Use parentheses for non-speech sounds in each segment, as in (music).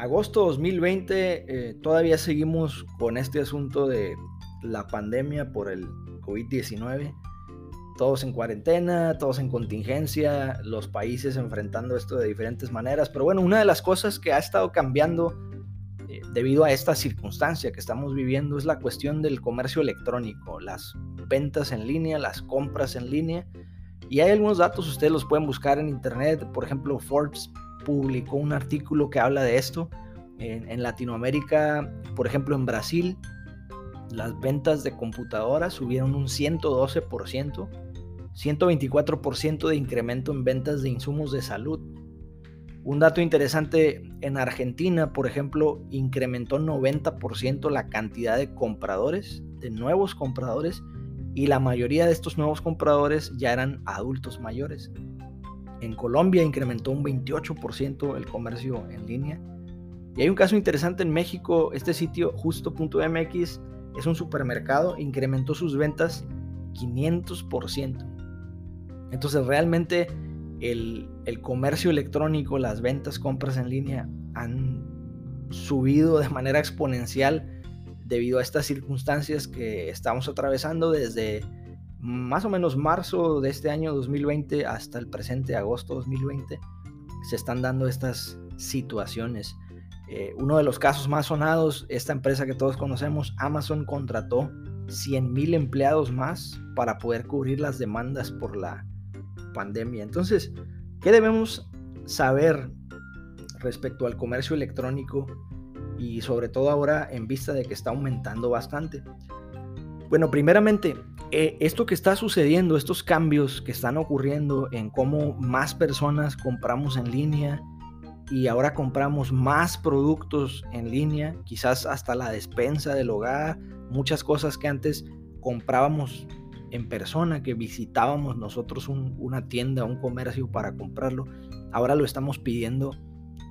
agosto 2020 eh, todavía seguimos con este asunto de la pandemia por el COVID-19. Todos en cuarentena, todos en contingencia, los países enfrentando esto de diferentes maneras. Pero bueno, una de las cosas que ha estado cambiando eh, debido a esta circunstancia que estamos viviendo es la cuestión del comercio electrónico, las ventas en línea, las compras en línea. Y hay algunos datos, ustedes los pueden buscar en internet. Por ejemplo, Forbes publicó un artículo que habla de esto. En, Latinoamérica, por ejemplo, en Brasil, las ventas de computadoras subieron un 112%, 124% de incremento en ventas de insumos de salud. Un dato interesante, en Argentina, por ejemplo, incrementó 90% la cantidad de compradores, de nuevos compradores, y la mayoría de estos nuevos compradores ya eran adultos mayores. En Colombia incrementó un 28% el comercio en línea. Y hay un caso interesante en México, este sitio justo.mx es un supermercado, incrementó sus ventas 500%. Entonces realmente el, el, comercio electrónico, las ventas, compras en línea han subido de manera exponencial debido a estas circunstancias que estamos atravesando desde más o menos marzo de este año 2020 hasta el presente agosto 2020 se están dando estas situaciones. Eh, uno de los casos más sonados, esta empresa que todos conocemos, Amazon contrató 100 mil empleados más para poder cubrir las demandas por la pandemia. Entonces, ¿qué debemos saber respecto al comercio electrónico y sobre todo ahora en vista de que está aumentando bastante? Bueno, primeramente, eh, esto que está sucediendo, estos cambios que están ocurriendo en cómo más personas compramos en línea y ahora compramos más productos en línea, quizás hasta la despensa del hogar, muchas cosas que antes comprábamos en persona, que visitábamos nosotros una tienda, un comercio para comprarlo, ahora lo estamos pidiendo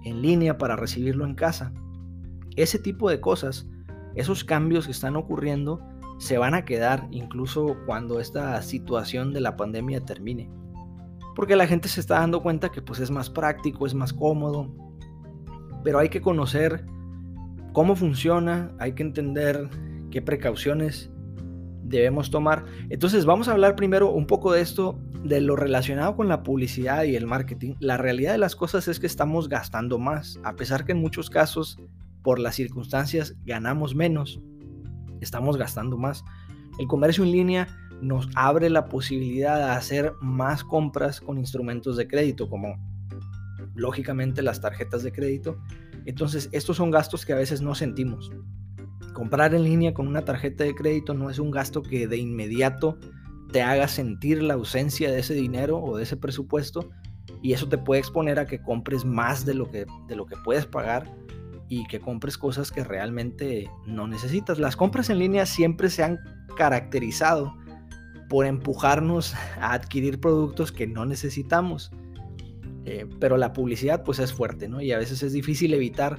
en línea para recibirlo en casa. Ese tipo de cosas, esos cambios que están ocurriendo, se van a quedar incluso cuando esta situación de la pandemia termine. Porque la gente se está dando cuenta que pues es más práctico, es más cómodo, pero hay que conocer cómo funciona, hay que entender qué precauciones debemos tomar. Entonces vamos a hablar primero un poco de esto, de lo relacionado con la publicidad y el marketing. La realidad de las cosas es que estamos gastando más, a pesar que en muchos casos por las circunstancias ganamos menos estamos gastando más. El comercio en línea nos abre la posibilidad de hacer más compras con instrumentos de crédito, como lógicamente las tarjetas de crédito. Entonces, estos son gastos que a veces no sentimos. Comprar en línea con una tarjeta de crédito no es un gasto que de inmediato te haga sentir la ausencia de ese dinero o de ese presupuesto y eso te puede exponer a que compres más de lo que, de lo que puedes pagar y que compres cosas que realmente no necesitas. Las compras en línea siempre se han caracterizado por empujarnos (laughs) a adquirir productos que no necesitamos. Eh, pero la publicidad pues es fuerte, ¿no? Y a veces es difícil evitar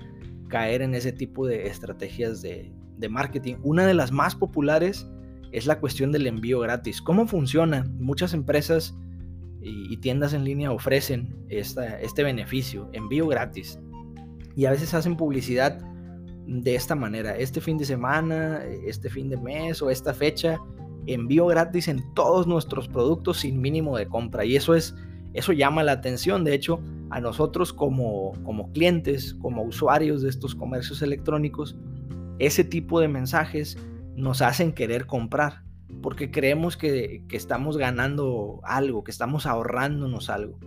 caer en ese tipo de estrategias de, marketing. Una de las más populares es la cuestión del envío gratis. ¿Cómo funciona? Muchas empresas y, tiendas en línea ofrecen este beneficio, envío gratis y a veces hacen publicidad de esta manera. Este fin de semana, este fin de mes o esta fecha, envío gratis en todos nuestros productos sin mínimo de compra. Y eso es, eso llama la atención. De hecho, a nosotros como, como clientes, como usuarios de estos comercios electrónicos, ese tipo de mensajes nos hacen querer comprar. Porque creemos que, que estamos ganando algo, que estamos ahorrándonos algo.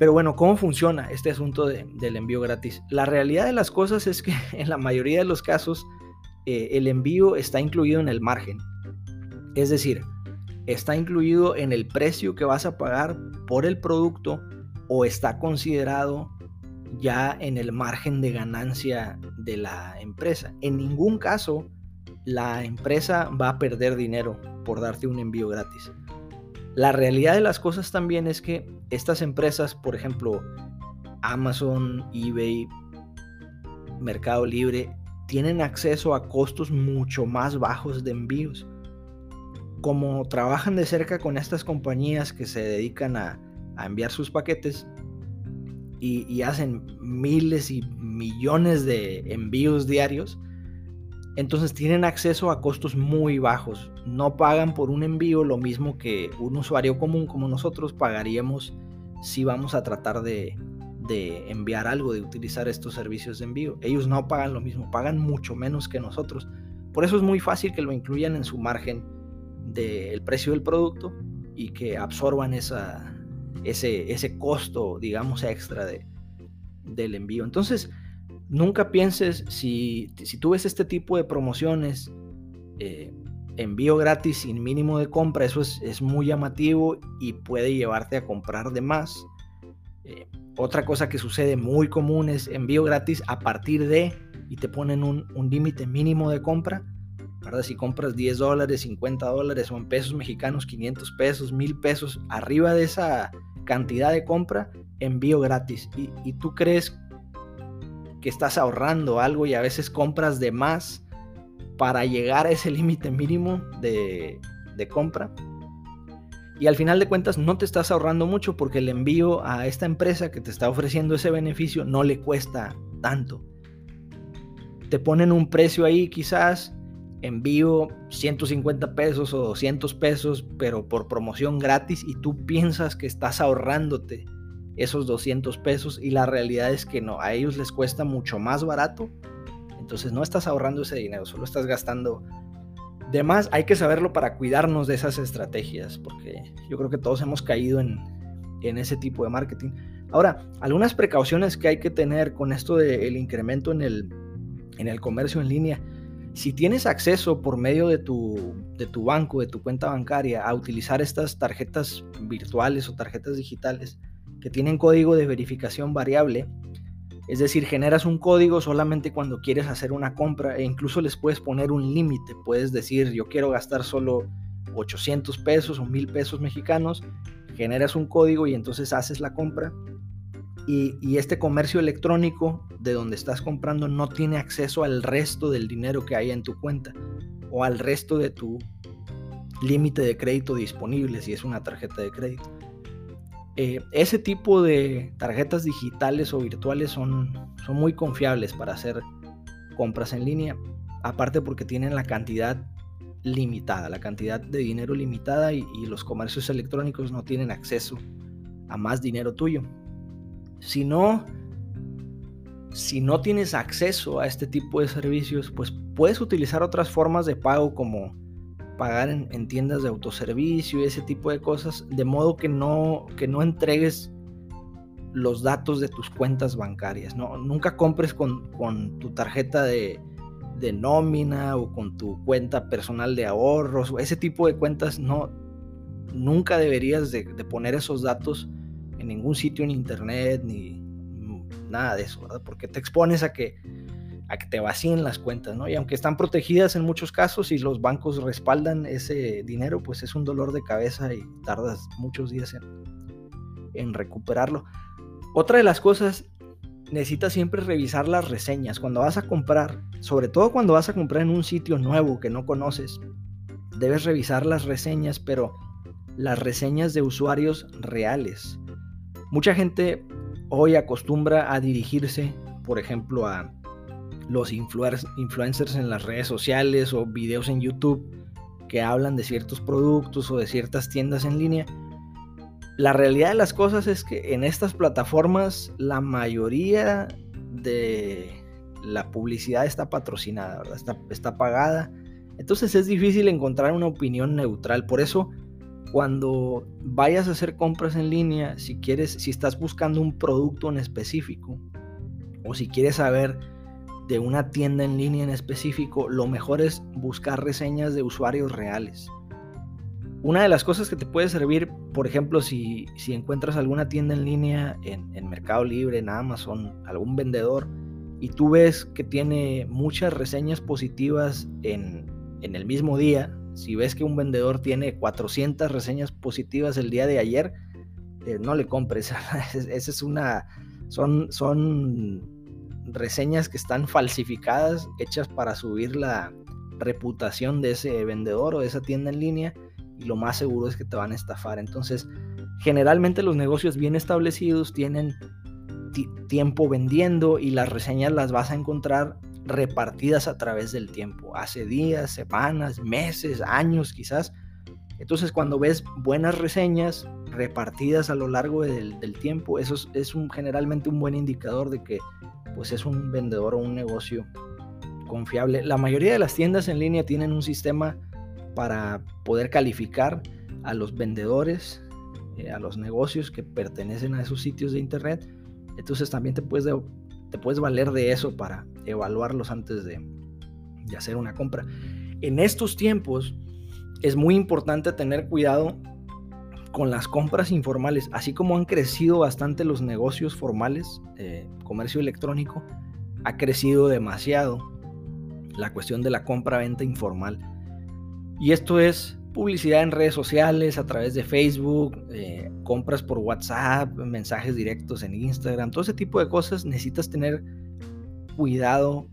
Pero bueno, ¿cómo funciona este asunto del envío gratis? La realidad de las cosas es que (laughs) en la mayoría de los casos eh, el envío está incluido en el margen. Es decir, está incluido en el precio que vas a pagar por el producto o está considerado ya en el margen de ganancia de la empresa. En ningún caso la empresa va a perder dinero por darte un envío gratis. La realidad de las cosas también es que estas empresas, por ejemplo, Amazon, eBay, Mercado Libre, tienen acceso a costos mucho más bajos de envíos. Como trabajan de cerca con estas compañías que se dedican a, enviar sus paquetes, y, hacen miles y millones de envíos diarios, entonces tienen acceso a costos muy bajos. No pagan por un envío lo mismo que un usuario común como nosotros pagaríamos si vamos a tratar de, de enviar algo, de utilizar estos servicios de envío. Ellos no pagan lo mismo, pagan mucho menos que nosotros. Por eso es muy fácil que lo incluyan en su margen del precio del producto y que absorban ese, ese costo, digamos, extra de, del envío. Entonces, nunca pienses, si, si tú ves este tipo de promociones, eh, envío gratis sin mínimo de compra, eso es, muy llamativo y puede llevarte a comprar de más. Eh, otra cosa que sucede muy común es envío gratis a partir de y te ponen un, límite mínimo de compra. ¿verdad? Si compras 10 dólares, 50 dólares o en pesos mexicanos 500 pesos, 1000 pesos, arriba de esa cantidad de compra, envío gratis. Y, y tú crees que estás ahorrando algo y a veces compras de más para llegar a ese (laughs) límite mínimo de, de compra. Y al final de cuentas no te estás ahorrando mucho porque el envío a esta empresa que te está ofreciendo ese beneficio no le cuesta tanto. Te ponen un precio ahí quizás, envío 150 pesos o 200 pesos, pero por promoción gratis y tú piensas que estás ahorrándote esos 200 pesos y la realidad es que no, a ellos les cuesta mucho más barato. Entonces no estás ahorrando ese dinero, solo estás gastando de más. Hay que saberlo para cuidarnos de esas estrategias, porque yo creo que todos hemos caído en, ese tipo de marketing. Ahora, algunas precauciones que hay que tener con esto del incremento en el, en el comercio en línea. Si tienes acceso por medio de tu, de tu banco, de tu cuenta bancaria, a utilizar estas tarjetas virtuales o tarjetas digitales que tienen código de verificación variable, es decir, generas un código solamente cuando quieres hacer una compra e incluso les puedes poner un límite. Puedes decir, yo quiero gastar solo 800 pesos o 1000 pesos mexicanos, generas un código y entonces haces la compra. Y, y, este comercio electrónico de donde estás comprando no tiene acceso al resto del dinero que hay en tu cuenta o al resto de tu límite de crédito disponible si es una tarjeta de crédito. Eh, ese tipo de tarjetas digitales o virtuales son, son muy confiables para hacer compras en línea, aparte porque tienen la cantidad limitada, la cantidad de dinero limitada y, los comercios electrónicos no tienen acceso a más dinero tuyo. Si no, si no tienes acceso a este tipo de servicios, pues puedes utilizar otras formas de pago como pagar en, tiendas de autoservicio y ese tipo de cosas, de modo que no, que no entregues los datos de tus cuentas bancarias. ¿no? Nunca compres con, tu tarjeta de, nómina o con tu cuenta personal de ahorros, ese tipo de cuentas no, nunca deberías de, poner esos datos en ningún sitio en internet ni nada de eso, Porque te expones a que a que te vacíen las cuentas, ¿no? Y aunque están protegidas en muchos casos y los bancos respaldan ese dinero, pues es un dolor de cabeza y tardas muchos días en, recuperarlo. Otra de las cosas, necesitas siempre revisar las reseñas. Cuando vas a comprar, sobre todo cuando vas a comprar en un sitio nuevo que no conoces, debes revisar las reseñas, pero las reseñas de usuarios reales. Mucha gente hoy acostumbra a dirigirse, por ejemplo, a los influencers en las redes sociales o videos en YouTube que hablan de ciertos productos o de ciertas tiendas en línea. La realidad de las cosas es que en estas plataformas la mayoría de la publicidad está patrocinada, Está, está pagada. Entonces es difícil encontrar una opinión neutral. Por eso, cuando vayas a hacer compras en línea, si quieres, si estás buscando un producto en específico, o si quieres saber de una tienda en línea en específico, lo mejor es buscar reseñas de usuarios reales. Una de las cosas que te puede servir, por ejemplo, si, si encuentras alguna tienda en línea en, en, Mercado Libre, en Amazon, algún vendedor, y tú ves que tiene muchas reseñas positivas en, en el mismo día, si ves que un vendedor tiene 400 reseñas positivas el día de ayer, eh, no le compres. (laughs) Esa es una... Son, son reseñas que están falsificadas, hechas para subir la reputación de ese vendedor o de esa tienda en línea y lo más seguro es que te van a estafar. Entonces, generalmente los negocios bien establecidos tienen tiempo vendiendo y las reseñas las vas a encontrar repartidas a través del tiempo, hace días, semanas, meses, años quizás. Entonces cuando ves buenas reseñas repartidas a lo largo del, tiempo, eso es, un, generalmente un buen indicador de que pues es un vendedor o un negocio confiable. La mayoría de las tiendas en línea tienen un sistema para poder calificar a los vendedores, eh, a los negocios que pertenecen a esos sitios de internet. Entonces también te puedes, te puedes valer de eso para evaluarlos antes de, de hacer una compra. En estos tiempos es muy importante tener cuidado con las compras informales, así como han crecido bastante los negocios formales, eh, comercio electrónico, ha crecido demasiado la cuestión de la compra-venta informal. Y esto es publicidad en redes sociales, a través de Facebook, eh, compras por WhatsApp, mensajes directos en Instagram, todo ese tipo de cosas. Necesitas tener cuidado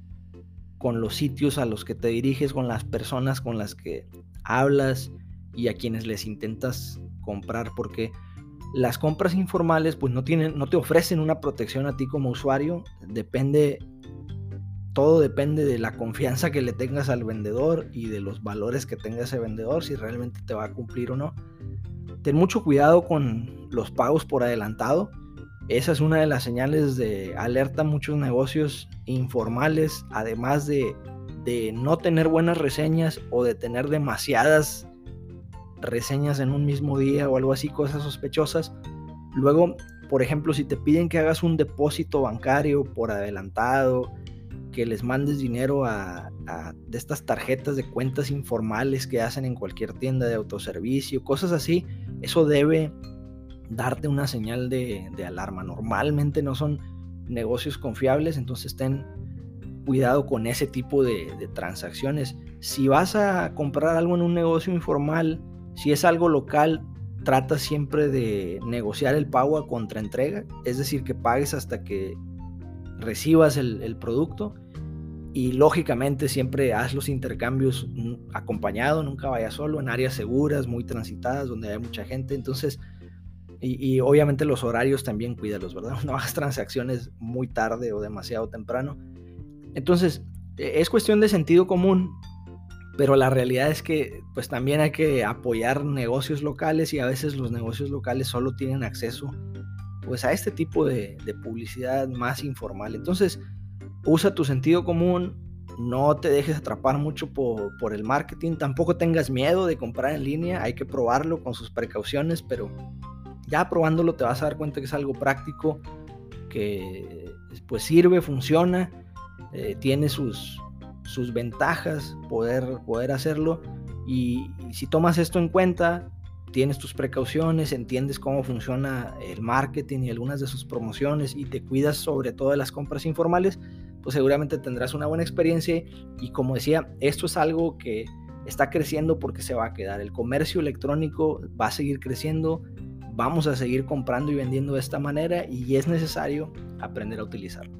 con los sitios a los que te diriges, con las personas con las que hablas y a quienes les intentas comprar, porque las compras informales pues no tienen, no te ofrecen una protección a ti como usuario, depende, todo depende de la confianza que le tengas al vendedor y de los valores que tenga ese vendedor, si realmente te va a cumplir o no. Ten mucho cuidado con los pagos por adelantado. Esa es una de las señales de alerta a muchos negocios informales, además de de no tener buenas reseñas o de tener demasiadas reseñas en un mismo día o algo así, cosas sospechosas. Luego, por ejemplo, si te piden que hagas un depósito bancario por adelantado, que les mandes dinero a, de estas tarjetas de cuentas informales que hacen en cualquier tienda de autoservicio, cosas así, eso debe darte una señal de, de alarma. Normalmente no son negocios confiables, entonces ten cuidado con ese tipo de, transacciones. Si vas a comprar algo en un negocio informal, si es algo local, trata siempre de negociar el pago a contraentrega, es decir, que pagues hasta que recibas el, producto y lógicamente siempre haz los intercambios acompañado, nunca vayas solo, en áreas seguras, muy transitadas, donde hay mucha gente. Entonces, y, y, obviamente los horarios también cuídalos, ¿verdad? (laughs) No hagas transacciones muy tarde o demasiado temprano. Entonces, e, es cuestión de sentido común, pero la realidad es que pues también hay que apoyar negocios locales y a veces los negocios locales solo tienen acceso pues a este tipo de, publicidad más informal. Entonces, usa tu sentido común, no te dejes atrapar mucho por, el marketing, tampoco tengas miedo de comprar en línea, hay que probarlo con sus precauciones, pero ya probándolo te vas a dar cuenta que es algo práctico, que pues sirve, funciona eh, tiene sus, sus ventajas poder, poder hacerlo y, si tomas esto en cuenta, tienes tus precauciones, entiendes cómo funciona el marketing y algunas de sus promociones y te cuidas sobre todo de las compras informales, pues seguramente tendrás una buena experiencia y como decía, esto es algo que está creciendo porque se va a quedar. El comercio electrónico va a seguir creciendo, vamos a seguir comprando y vendiendo de esta manera y es necesario aprender a utilizarlo.